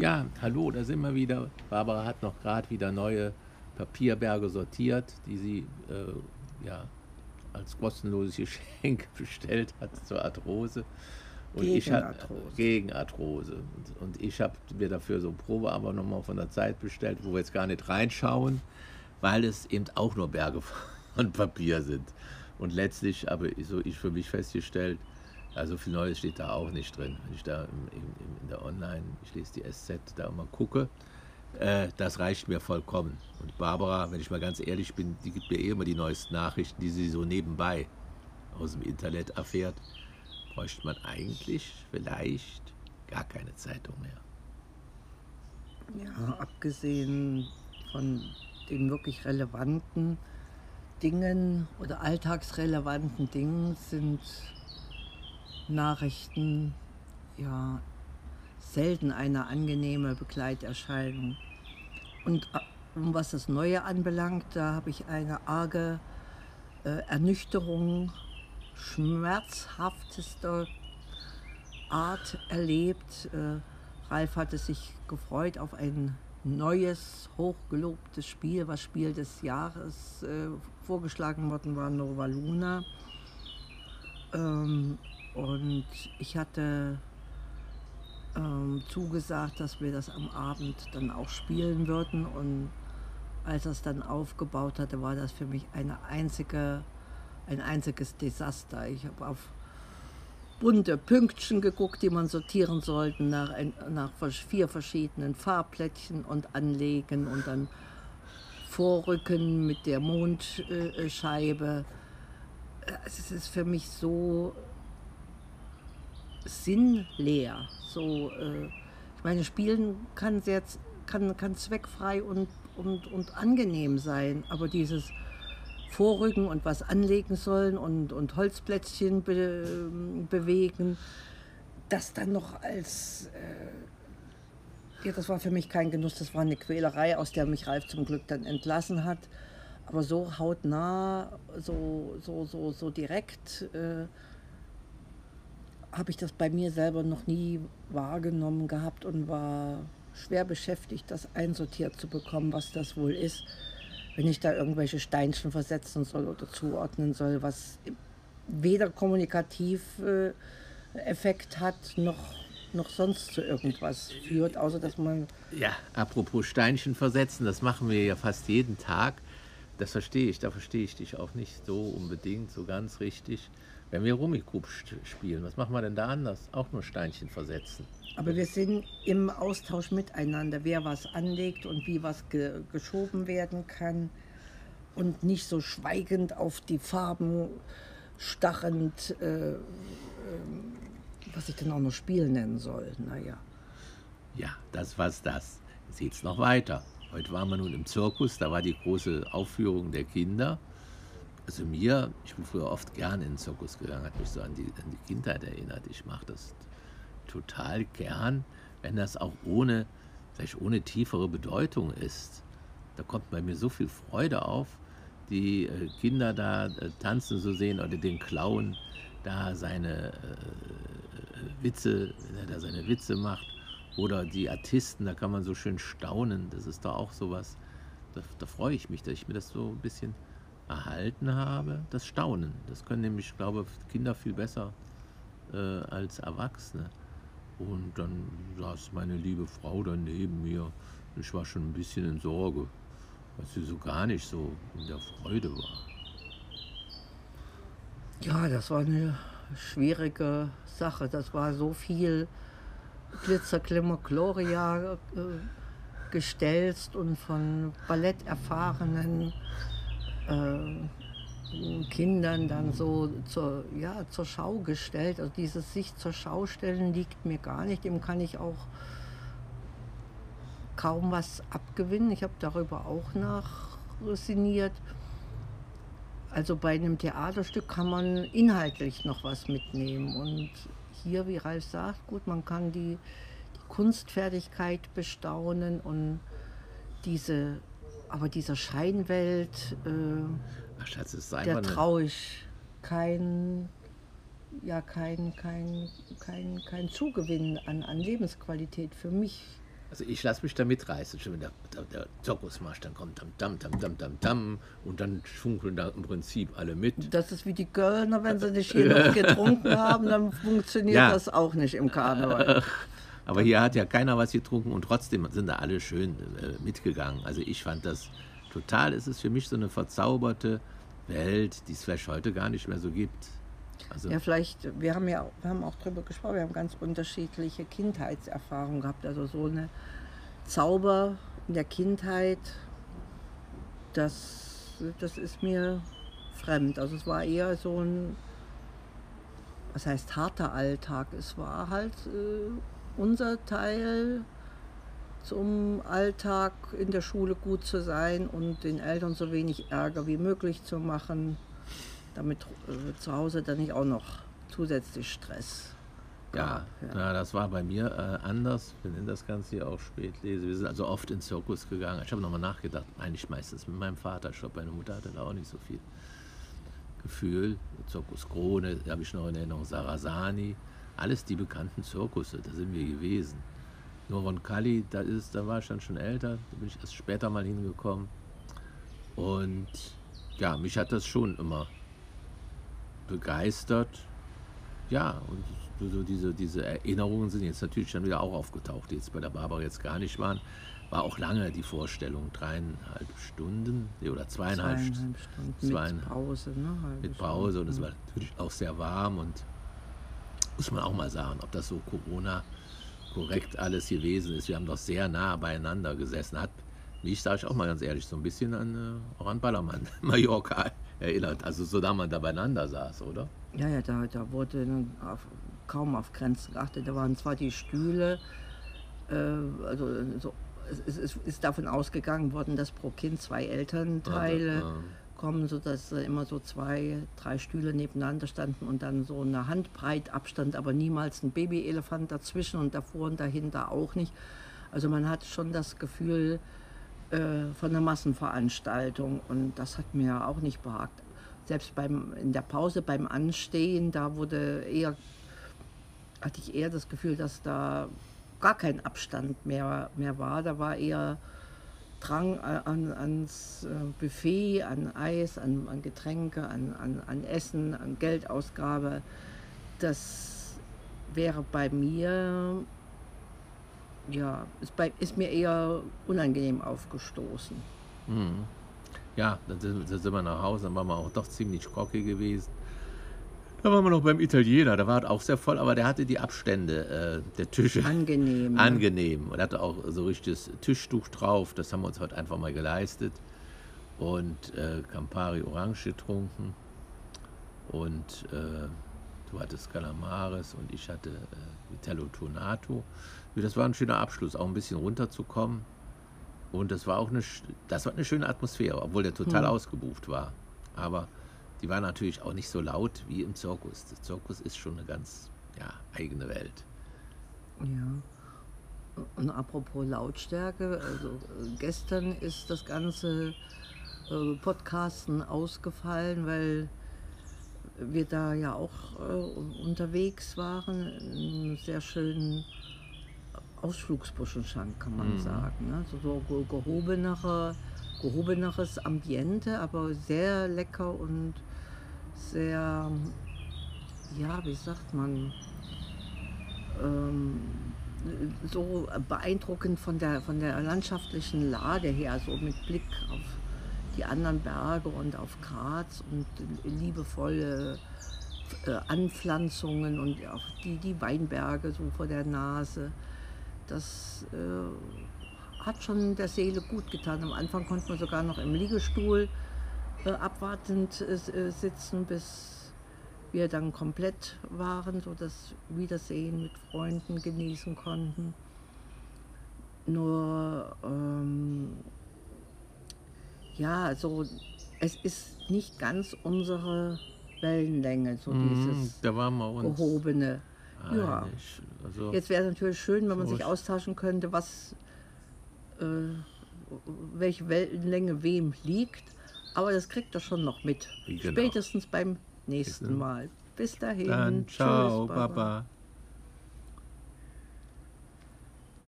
Ja, hallo, da sind wir wieder. Barbara hat noch gerade wieder neue Papierberge sortiert, die sie äh, ja, als kostenloses Geschenk bestellt hat zur Arthrose. Und Gegen ich hab, Arthrose. Gegen Arthrose. Und, und ich habe mir dafür so ein Probeabonnement von der Zeit bestellt, wo wir jetzt gar nicht reinschauen, weil es eben auch nur Berge von Papier sind. Und letztlich habe so ich für mich festgestellt, also viel Neues steht da auch nicht drin. Wenn ich da im, im, in der Online, ich lese die SZ, da immer gucke, äh, das reicht mir vollkommen. Und Barbara, wenn ich mal ganz ehrlich bin, die gibt mir eh immer die neuesten Nachrichten, die sie so nebenbei aus dem Internet erfährt. Bräuchte man eigentlich vielleicht gar keine Zeitung mehr. Ja, abgesehen von den wirklich relevanten Dingen oder alltagsrelevanten Dingen sind Nachrichten ja selten eine angenehme Begleiterscheinung. Und äh, was das Neue anbelangt, da habe ich eine arge äh, Ernüchterung schmerzhaftester Art erlebt. Äh, Ralf hatte sich gefreut auf ein neues, hochgelobtes Spiel, was Spiel des Jahres äh, vorgeschlagen worden war, Nova Luna. Ähm, und ich hatte ähm, zugesagt, dass wir das am Abend dann auch spielen würden. Und als er es dann aufgebaut hatte, war das für mich eine einzige, ein einziges Desaster. Ich habe auf bunte Pünktchen geguckt, die man sortieren sollte nach, ein, nach vier verschiedenen Farbplättchen und anlegen und dann vorrücken mit der Mondscheibe. Es ist für mich so sinnleer. So, äh, ich meine, Spielen kann sehr kann, kann zweckfrei und, und, und angenehm sein, aber dieses Vorrücken und was anlegen sollen und, und Holzplätzchen be, bewegen, das dann noch als, äh, ja, das war für mich kein Genuss, das war eine Quälerei, aus der mich Ralf zum Glück dann entlassen hat. Aber so hautnah, so, so, so, so direkt äh, habe ich das bei mir selber noch nie wahrgenommen gehabt und war schwer beschäftigt, das einsortiert zu bekommen, was das wohl ist wenn ich da irgendwelche Steinchen versetzen soll oder zuordnen soll, was weder kommunikativ äh, Effekt hat, noch, noch sonst zu irgendwas führt, außer dass man... Ja, apropos Steinchen versetzen, das machen wir ja fast jeden Tag. Das verstehe ich, da verstehe ich dich auch nicht so unbedingt, so ganz richtig. Wenn wir Rummikub spielen, was machen wir denn da anders? Auch nur Steinchen versetzen. Aber wir sind im Austausch miteinander, wer was anlegt und wie was ge geschoben werden kann. Und nicht so schweigend auf die Farben starrend, äh, äh, was ich denn auch noch Spiel nennen soll. Naja. Ja, das war's das. Jetzt geht's noch weiter. Heute waren wir nun im Zirkus, da war die große Aufführung der Kinder. Also mir, ich bin früher oft gern in den Zirkus gegangen, hat mich so an die, an die Kindheit erinnert. Ich mache das total gern, wenn das auch ohne, vielleicht ohne tiefere Bedeutung ist. Da kommt bei mir so viel Freude auf, die äh, Kinder da äh, tanzen zu sehen oder den Clown da seine äh, Witze, wenn er da seine Witze macht. Oder die Artisten, da kann man so schön staunen. Das ist doch auch sowas. Da, da freue ich mich, dass ich mir das so ein bisschen erhalten habe. Das Staunen. Das können nämlich, glaube ich, Kinder viel besser äh, als Erwachsene. Und dann saß meine liebe Frau da neben mir. Ich war schon ein bisschen in Sorge, weil sie so gar nicht so in der Freude war. Ja, das war eine schwierige Sache. Das war so viel Glitzer, Glimmer, Gloria äh, gestelzt und von balletterfahrenen äh, Kindern dann so zur, ja, zur Schau gestellt. Also dieses sich zur Schau stellen liegt mir gar nicht. Dem kann ich auch kaum was abgewinnen. Ich habe darüber auch nachsinniert. Also bei einem Theaterstück kann man inhaltlich noch was mitnehmen. Und hier, wie Ralf sagt, gut, man kann die, die Kunstfertigkeit bestaunen und diese, aber dieser Scheinwelt, äh, Ach, Schatz, ist der traue ich kein, ja, kein, kein, kein, kein Zugewinn an, an Lebensqualität für mich Also ich lasse mich da mitreißen, schon wenn der, der, der Zirkusmarsch dann kommt, tam, tam, tam, tam, tam, tam, und dann schunkeln da im Prinzip alle mit. Das ist wie die Kölner, wenn sie nicht hier noch getrunken haben, dann funktioniert Ja. das auch nicht im Karneval. Aber hier hat ja keiner was getrunken und trotzdem sind da alle schön äh, mitgegangen. Also ich fand das total, es ist für mich so eine verzauberte Welt, die es vielleicht heute gar nicht mehr so gibt. Also Ja, vielleicht, wir haben ja wir haben auch drüber gesprochen, wir haben ganz unterschiedliche Kindheitserfahrungen gehabt. Also so eine Zauber in der Kindheit, das, das ist mir fremd. Also es war eher so ein, was heißt harter Alltag. Es war halt äh, unser Teil zum Alltag in der Schule gut zu sein und den Eltern so wenig Ärger wie möglich zu machen, damit äh, zu Hause dann nicht auch noch zusätzlich Stress. Ja, Ja. Na, das war bei mir äh, anders. Ich bin in das Ganze hier auch spät lese. Wir sind also oft in Zirkus gegangen. Ich habe nochmal nachgedacht, eigentlich meistens mit meinem Vater. Ich glaube, meine Mutter hatte da auch nicht so viel Gefühl. Zirkus Krone, da habe ich noch in Erinnerung, Sarasani. Alles die bekannten Zirkusse, da sind wir gewesen. Nur Roncalli, da, ist, da war ich dann schon älter, da bin ich erst später mal hingekommen. Und ja, mich hat das schon immer begeistert. Ja, und so diese, diese Erinnerungen sind jetzt natürlich dann wieder auch aufgetaucht, die jetzt bei der Barbara jetzt gar nicht waren. War auch lange die Vorstellung, dreieinhalb Stunden oder zweieinhalb, Zweieinhalb Stunden Zweien- mit Pause. Ne? Mit Pause und es Stunde. war natürlich auch sehr warm und muss man auch mal sagen, ob das so Corona korrekt alles gewesen ist. Wir haben doch sehr nah beieinander gesessen. Hat mich, sage ich auch mal ganz ehrlich, so ein bisschen an, äh, auch an Ballermann, Mallorca erinnert. Also so da man da beieinander saß, oder? Ja, ja, da, da wurde auf, kaum auf Grenzen geachtet. Da waren zwar die Stühle, äh, also so, es, es, es ist davon ausgegangen worden, dass pro Kind zwei Elternteile Ja, ja. Kommen, sodass äh, immer so zwei, drei Stühle nebeneinander standen und dann so eine Handbreit Abstand, aber niemals ein Babyelefant dazwischen und davor und dahinter auch nicht. Also man hat schon das Gefühl äh, von einer Massenveranstaltung und das hat mir auch nicht behagt. Selbst beim, in der Pause, beim Anstehen, da wurde eher, hatte ich eher das Gefühl, dass da gar kein Abstand mehr, mehr war. Da war eher Drang äh, an, ans äh, Buffet, an Eis, an, an Getränke, an, an, an Essen, an Geldausgabe. Das wäre bei mir, ja, ist, bei, ist mir eher unangenehm aufgestoßen. Mhm. Ja, dann sind, wir nach Hause, dann waren wir auch doch ziemlich cocky gewesen. Da waren wir noch beim Italiener, da war es auch sehr voll, aber der hatte die Abstände äh, der Tische Angenehm. ne? angenehm und hatte auch so richtiges Tischtuch drauf. Das haben wir uns heute einfach mal geleistet. Und äh, Campari Orange getrunken. Und äh, du hattest Calamares und ich hatte äh, Vitello Tonato. Das war ein schöner Abschluss, auch ein bisschen runterzukommen. Und das war auch eine, das war eine schöne Atmosphäre, obwohl der total ausgebucht war. Aber die war natürlich auch nicht so laut wie im Zirkus. Der Zirkus ist schon eine ganz ja, eigene Welt. Ja. Und apropos Lautstärke, also äh, gestern ist das ganze äh, Podcasten ausgefallen, weil wir da ja auch äh, unterwegs waren, in einem sehr schönen Ausflugsbuschenschank, kann man sagen. Ne? So, so ge- gehobenere, gehobeneres Ambiente, aber sehr lecker und sehr, ja, wie sagt man, ähm, so beeindruckend von der, von der landschaftlichen Lage her, so mit Blick auf die anderen Berge und auf Graz und liebevolle äh, Anpflanzungen und auch die, die Weinberge so vor der Nase. Das äh, hat schon der Seele gut getan. Am Anfang konnte man sogar noch im Liegestuhl äh, abwartend äh, äh, sitzen, bis wir dann komplett waren, so das Wiedersehen mit Freunden genießen konnten. Nur ähm, ja, so es ist nicht ganz unsere Wellenlänge, so Mhm, dieses da waren wir uns gehobene. Ja. Also, Jetzt wäre es natürlich schön, wenn man sich austauschen könnte, was, äh, welche Wellenlänge wem liegt. Aber das kriegt er schon noch mit. Genau. Spätestens beim nächsten Nächsten- Mal. Bis dahin. dann ciao, Tschüss, Baba.